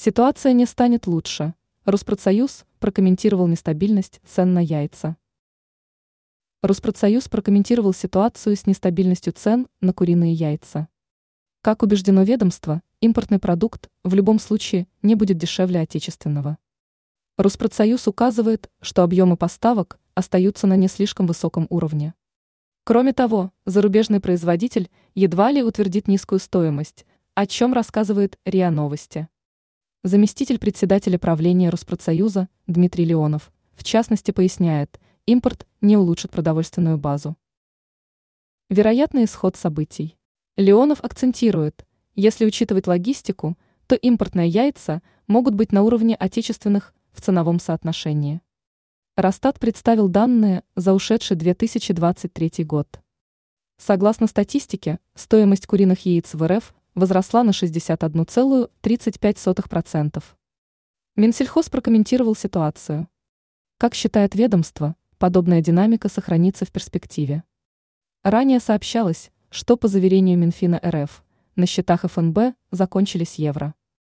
Ситуация не станет лучше. Роспродсоюз прокомментировал нестабильность цен на яйца. Роспродсоюз прокомментировал ситуацию с нестабильностью цен на куриные яйца. Как убеждено ведомство, импортный продукт в любом случае не будет дешевле отечественного. Роспродсоюз указывает, что объемы поставок остаются на не слишком высоком уровне. Кроме того, зарубежный производитель едва ли утвердит низкую стоимость, о чем рассказывает РИА Новости. Заместитель председателя правления Роспродсоюза Дмитрий Леонов, в частности, поясняет, импорт не улучшит продовольственную базу. Вероятный исход событий. Леонов акцентирует, если учитывать логистику, то импортные яйца могут быть на уровне отечественных в ценовом соотношении. Росстат представил данные за ушедший 2023 год. Согласно статистике, стоимость куриных яиц в РФ возросла на 61,35%. Минсельхоз прокомментировал ситуацию. Как считает ведомство, подобная динамика сохранится в перспективе. Ранее сообщалось, что по заверению Минфина РФ на счетах ФНБ закончились евро.